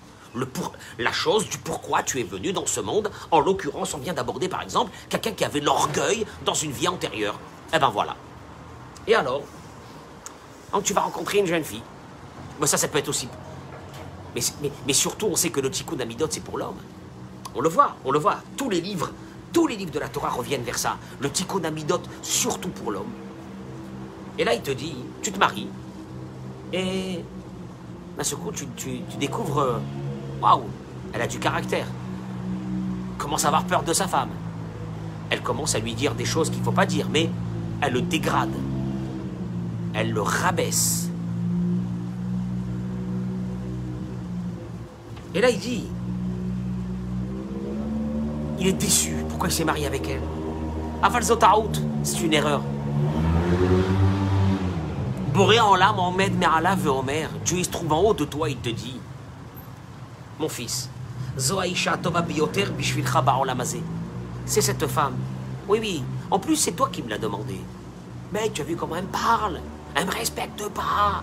la chose du pourquoi tu es venu dans ce monde. En l'occurrence, on vient d'aborder par exemple quelqu'un qui avait l'orgueil dans une vie antérieure. Eh ben voilà. Et alors? Donc tu vas rencontrer une jeune fille. Mais ça, ça peut être aussi. Mais, surtout, on sait que le tikkun amidot, c'est pour l'homme. On le voit, on le voit. Tous les livres, tous les livres de la Torah reviennent vers ça. Le tikkun amidot, surtout pour l'homme. Et là, il te dit, tu te maries. Et d'un tu- tu découvres, euh, waouh, elle a du caractère. Commence à avoir peur de sa femme? Elle commence à lui dire des choses qu'il ne faut pas dire, mais elle le dégrade. Elle le rabaisse. Et là, il dit, il est déçu. Pourquoi il s'est marié avec elle? Aval Zotaout, c'est une erreur. Boré en l'âme, Ahmed Merala veut Omer. Dieu il se trouve en haut de toi, il te dit Mon fils. C'est cette femme. Oui, oui. En plus, c'est toi qui me l'as demandé. Mais tu as vu comment elle me parle Elle me respecte pas.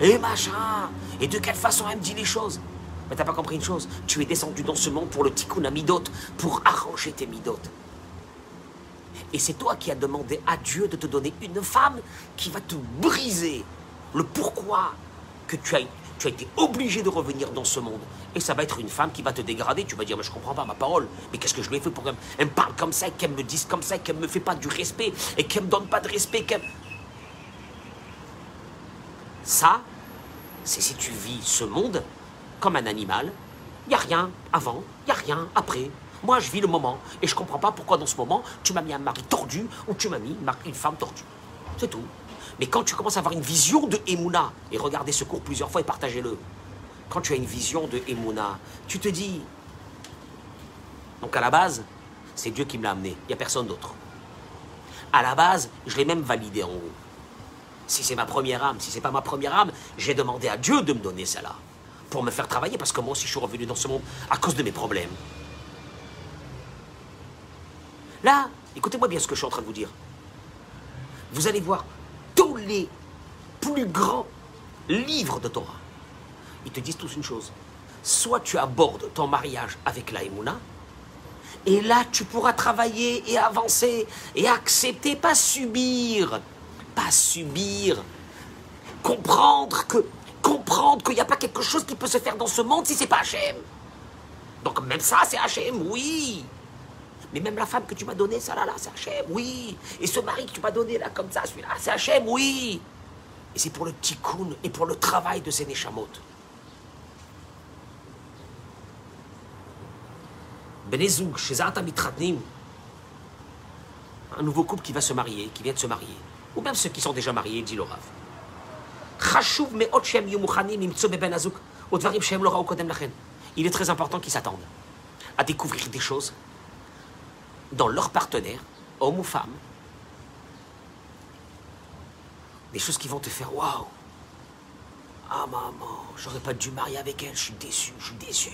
Et machin. Et de quelle façon elle me dit les choses Mais t'as pas compris une chose Tu es descendu dans ce monde pour le tikkun amidot, pour arranger tes midotes. Et c'est toi qui as demandé à Dieu de te donner une femme qui va te briser le pourquoi que tu as, tu as été obligé de revenir dans ce monde. Et ça va être une femme qui va te dégrader. Tu vas dire, mais je comprends pas ma parole. Mais qu'est-ce que je lui ai fait pour qu'elle elle me parle comme ça, qu'elle me dise comme ça, qu'elle me fait pas du respect et qu'elle me donne pas de respect. Ça, c'est si tu vis ce monde comme un animal. Il n'y a rien avant, il n'y a rien après. Moi, je vis le moment et je ne comprends pas pourquoi dans ce moment, tu m'as mis un mari tordu ou tu m'as mis une femme tordue. C'est tout. Mais quand tu commences à avoir une vision de Emouna, et regardez ce cours plusieurs fois et partagez-le, quand tu as une vision de Emouna, tu te dis, donc à la base, c'est Dieu qui me l'a amené, il n'y a personne d'autre. À la base, je l'ai même validé en haut. Si c'est ma première âme, si c'est pas ma première âme, j'ai demandé à Dieu de me donner celle-là. Pour me faire travailler, parce que moi aussi je suis revenu dans ce monde à cause de mes problèmes. Là, écoutez-moi bien ce que je suis en train de vous dire. Vous allez voir les plus grands livres de Torah. Ils te disent tous une chose. Soit tu abordes ton mariage avec la Emouna, et là tu pourras travailler et avancer et accepter, pas subir pas subir. Comprendre que comprendre qu'il n'y a pas quelque chose qui peut se faire dans ce monde si c'est pas Hachem. Donc même ça, c'est Hachem, oui. Mais même la femme que tu m'as donnée, ça là, là, c'est Hachem, oui. Et ce mari que tu m'as donné là, comme ça, celui-là, c'est Hachem, oui. Et c'est pour le tikkun et pour le travail de ces Neshamot. Benezoug, chez un nouveau couple qui va se marier, qui vient de se marier ou même ceux qui sont déjà mariés, dit le Rav. Il est très important qu'ils s'attendent à découvrir des choses dans leur partenaire, homme ou femme, des choses qui vont te faire waouh. Ah maman, j'aurais pas dû marier avec elle, je suis déçu, je suis déçu.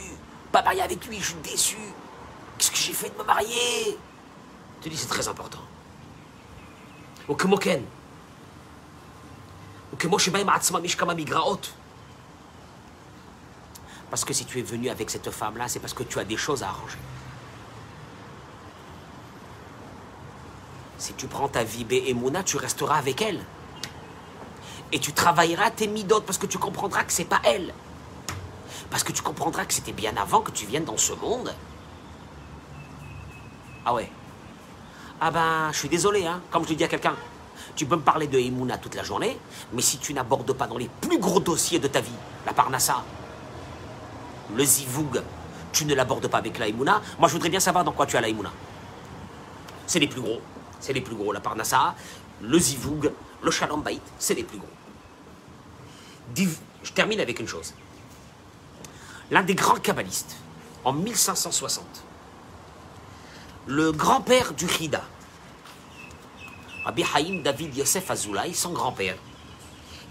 Pas marier avec lui, je suis déçu. Qu'est-ce que j'ai fait de me marier? Tu dis c'est très important. Ou que moken. Ou que Parce que si tu es venu avec cette femme-là, c'est parce que tu as des choses à arranger. Si tu prends ta vie Mouna, tu resteras avec elle. Et tu travailleras tes midotes parce que tu comprendras que c'est pas elle. Parce que tu comprendras que c'était bien avant que tu viennes dans ce monde. Ah ouais. Ah ben, je suis désolé, hein, comme je le dis à quelqu'un. Tu peux me parler de Emouna toute la journée, mais si tu n'abordes pas dans les plus gros dossiers de ta vie, la Parnassa, le Zivoug, tu ne l'abordes pas avec la Emouna, moi je voudrais bien savoir dans quoi tu as la Emouna. C'est les plus gros. C'est les plus gros. La Parnassa, le Zivoug, le Shalom Bait, c'est les plus gros. Je termine avec une chose. L'un des grands kabbalistes, en 1560, le grand-père du Hida, Rabbi Haïm David Yosef Azoulay, son grand-père.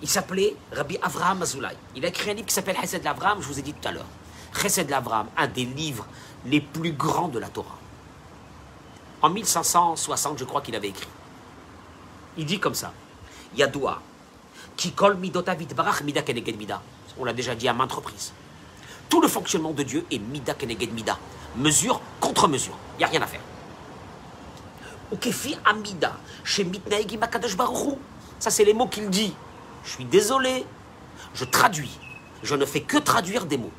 Il s'appelait Rabbi Avraham Azoulay. Il a écrit un livre qui s'appelle Chesed l'Avraham, je vous ai dit tout à l'heure. Chesed l'Avraham, un des livres les plus grands de la Torah. En 1560, je crois qu'il avait écrit. Il dit comme ça Yadoua, qui kol midotavid barach mida keneged mida. On l'a déjà dit à maintes reprises. Tout le fonctionnement de Dieu est mida keneged mida. Mesure contre mesure. Il n'y a rien à faire. Amida, Ça, c'est les mots qu'il dit. Je suis désolé, je traduis. Je ne fais que traduire des mots.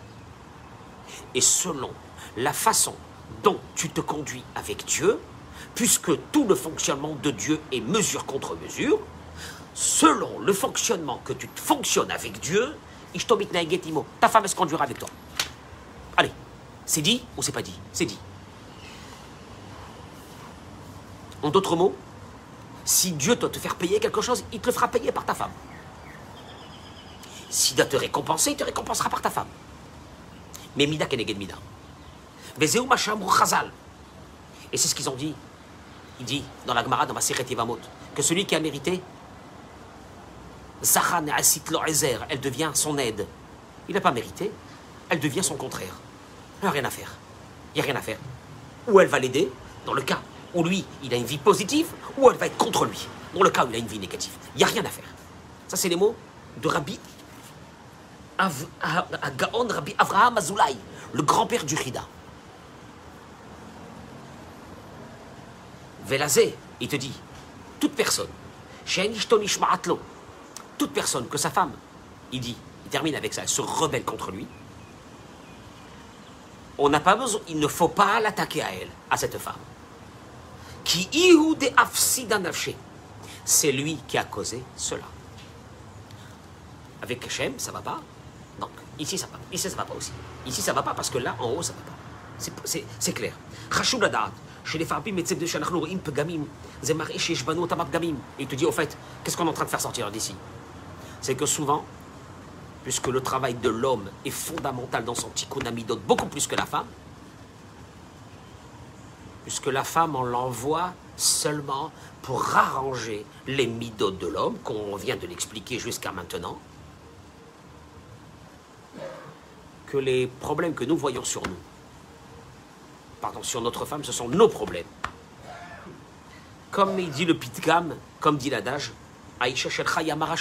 Et selon la façon dont tu te conduis avec Dieu, puisque tout le fonctionnement de Dieu est mesure contre mesure, selon le fonctionnement que tu fonctionnes avec Dieu, ta femme se conduira avec toi. Allez, c'est dit ou c'est pas dit? C'est dit. En d'autres mots, si Dieu doit te faire payer quelque chose, il te fera payer par ta femme. S'il doit te récompenser, il te récompensera par ta femme. Mais Mida Keneged Mida. Et c'est ce qu'ils ont dit. Il dit dans la Gemara, dans ma Yevamot, que celui qui a mérité, Zachan Asit elle devient son aide. Il n'a pas mérité, elle devient son contraire. Il n'y a rien à faire. Il n'y a rien à faire. Ou elle va l'aider, dans le cas où lui, il a une vie positive, ou elle va être contre lui, dans le cas où il a une vie négative. Il n'y a rien à faire. Ça, c'est les mots de Rabbi Av, Gaon Rabbi Avraham Azoulay, le grand-père du Hida. Velazé, il te dit, toute personne, toute personne que sa femme, il dit, il termine avec ça, elle se rebelle contre lui, on n'a pas besoin, il ne faut pas l'attaquer à elle, à cette femme. Qui de C'est lui qui a causé cela. Avec Hachem, ça va pas. Donc, ici, ça va. Ici, ça va pas aussi. Ici, ça va pas parce que là, en haut, ça va pas. C'est clair. Chez les Farbim, et il te dit, au fait, qu'est-ce qu'on est en train de faire sortir d'ici? C'est que souvent, puisque le travail de l'homme est fondamental dans son tikkun amidot, beaucoup plus que la femme, puisque la femme, on l'envoie seulement pour arranger les midot de l'homme, qu'on vient de l'expliquer jusqu'à maintenant, que les problèmes que nous voyons sur nous, pardon, sur notre femme, ce sont nos problèmes. Comme il dit le Pitgam, comme dit l'adage, Aïcha Yamara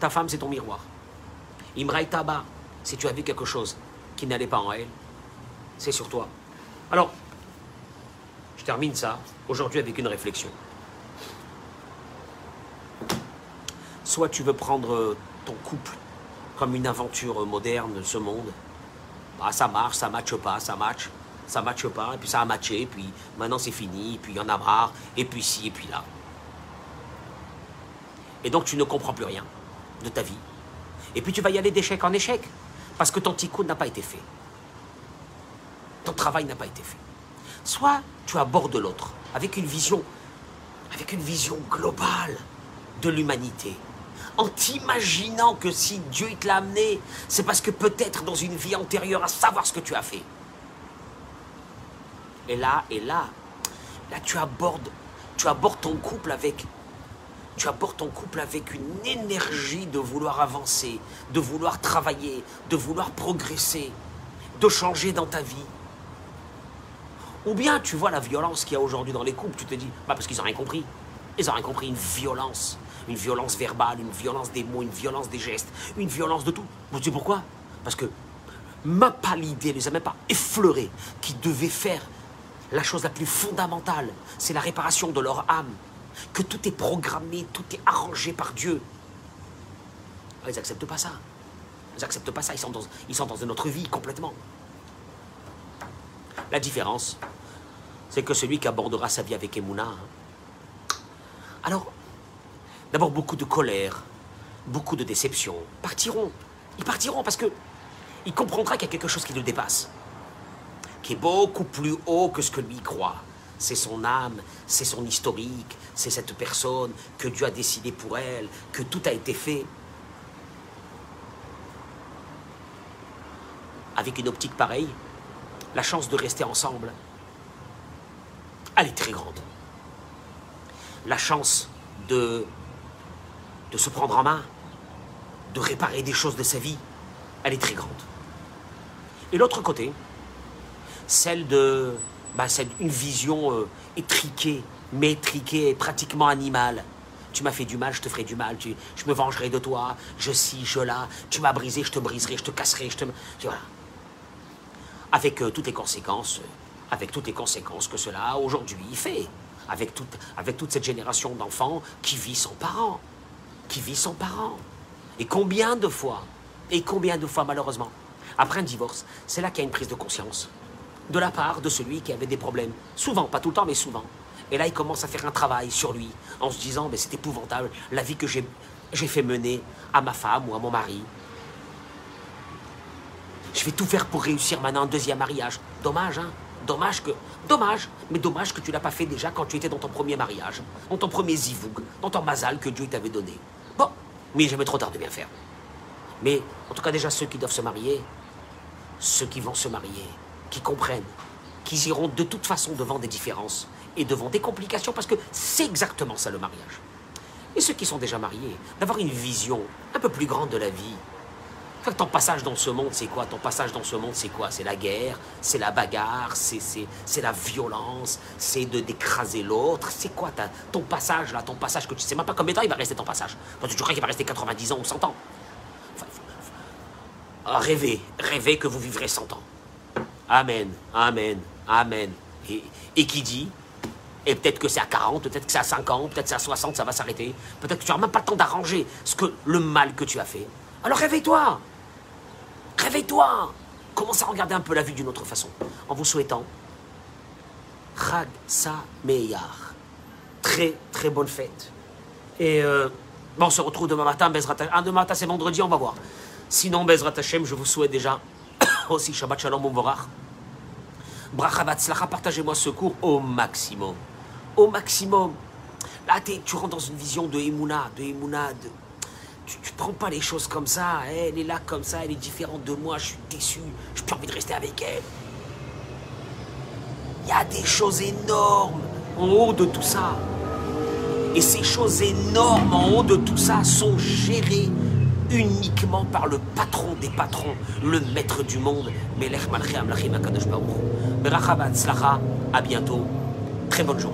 Ta femme, c'est ton miroir. Imraï Taba, si tu as vu quelque chose qui n'allait pas en elle, c'est sur toi. Alors, je termine ça aujourd'hui avec une réflexion. Soit tu veux prendre ton couple comme une aventure moderne de ce monde, bah, ça marche, ça matche pas, ça match, ça matche pas, et puis ça a matché, et puis maintenant c'est fini, et puis il y en a marre, et puis ci, et puis là. Et donc tu ne comprends plus rien de ta vie, et puis tu vas y aller d'échec en échec. Parce que ton tikkun n'a pas été fait. Ton travail n'a pas été fait. Soit tu abordes l'autre avec une vision, avec une vision globale de l'humanité. En t'imaginant que si Dieu te l'a amené, c'est parce que peut-être dans une vie antérieure à savoir ce que tu as fait. Et là, et là, là tu abordes, tu abordes ton couple avec tu abordes ton couple avec une énergie de vouloir avancer, de vouloir travailler, de vouloir progresser, de changer dans ta vie. Ou bien tu vois la violence qu'il y a aujourd'hui dans les couples, tu te dis, bah parce qu'ils n'ont rien compris. Ils n'ont rien compris, une violence, une violence verbale, une violence des mots, une violence des gestes, une violence de tout. Vous savez pourquoi? Parce que ma pas l'idée, les a même pas effleuré, qui devait faire la chose la plus fondamentale, c'est la réparation de leur âme, que tout est programmé, tout est arrangé par Dieu. Ah, ils n'acceptent pas ça. Ils n'acceptent pas ça, ils sont, dans, ils sont une autre vie complètement. La différence, c'est que celui qui abordera sa vie avec Emouna, hein. alors, d'abord beaucoup de colère, beaucoup de déception, partiront. Ils partiront parce que il comprendra qu'il y a quelque chose qui le dépasse, qui est beaucoup plus haut que ce que lui croit c'est son âme, c'est son historique, c'est cette personne que Dieu a décidé pour elle, que tout a été fait. Avec une optique pareille, la chance de rester ensemble, elle est très grande. La chance de, de se prendre en main, de réparer des choses de sa vie, elle est très grande. Et l'autre côté, celle de bah, une vision euh, étriquée, métriquée, pratiquement animale. Tu m'as fait du mal, je te ferai du mal, je me vengerai de toi, je ci, je là, tu m'as brisé, je te briserai, je te casserai, je te... Voilà. Avec euh, toutes les conséquences, euh, avec toutes les conséquences que cela aujourd'hui fait, avec toute, avec toute cette génération d'enfants qui vit sans parents, qui vit sans parents. Et combien de fois, et combien de fois malheureusement, après un divorce, c'est là qu'il y a une prise de conscience de la part de celui qui avait des problèmes. Souvent, pas tout le temps, mais souvent. Et là, il commence à faire un travail sur lui, en se disant, mais c'est épouvantable, la vie que j'ai fait mener à ma femme ou à mon mari. Je vais tout faire pour réussir maintenant un deuxième mariage. Dommage, hein Dommage que... Dommage, mais dommage que tu l'as pas fait déjà quand tu étais dans ton premier mariage, dans ton premier zivoug, dans ton mazal que Dieu t'avait donné. Bon, mais jamais trop tard de bien faire. Mais en tout cas déjà ceux qui doivent se marier, ceux qui vont se marier, qui comprennent qu'ils iront de toute façon devant des différences et devant des complications, parce que c'est exactement ça le mariage. Et ceux qui sont déjà mariés, d'avoir une vision un peu plus grande de la vie. ton passage dans ce monde, c'est quoi? Ton passage dans ce monde, c'est quoi? C'est la guerre, c'est la bagarre, c'est la violence, c'est de d'écraser l'autre. C'est quoi ton passage là Ton passage que tu sais même pas combien de temps il va rester ton passage? tu crois qu'il va rester 90 ans ou 100 ans? rêvez, rêvez que vous vivrez 100 ans. Amen, Amen, Amen. Et, qui dit Et peut-être que c'est à 40, peut-être que c'est à 50, peut-être que c'est à 60, ça va s'arrêter. Peut-être que tu n'auras même pas le temps d'arranger le mal que tu as fait. Alors réveille-toi Réveille-toi Commence à regarder un peu la vie d'une autre façon. En vous souhaitant Chag Sameyar. Très, très bonne fête. Et euh, bon, on se retrouve demain matin. Bezrat Ah, demain matin, c'est vendredi, on va voir. Sinon, Bezrat Hashem, je vous souhaite déjà aussi Shabbat Shalom, bon vorach. Bracha partagez-moi ce cours au maximum. Au maximum. Là, tu rentres dans une vision de Emouna, de Emouna. Tu, tu prends pas les choses comme ça. Elle est là comme ça, elle est différente de moi, je suis déçu, j'ai plus envie de rester avec elle. Il y a des choses énormes en haut de tout ça. Et ces choses énormes en haut de tout ça sont gérées uniquement par le patron des patrons, le maître du monde, Melech Malchem Lachim Akadosh Baruch. Berachavat Slacha, à bientôt. Très bonne journée.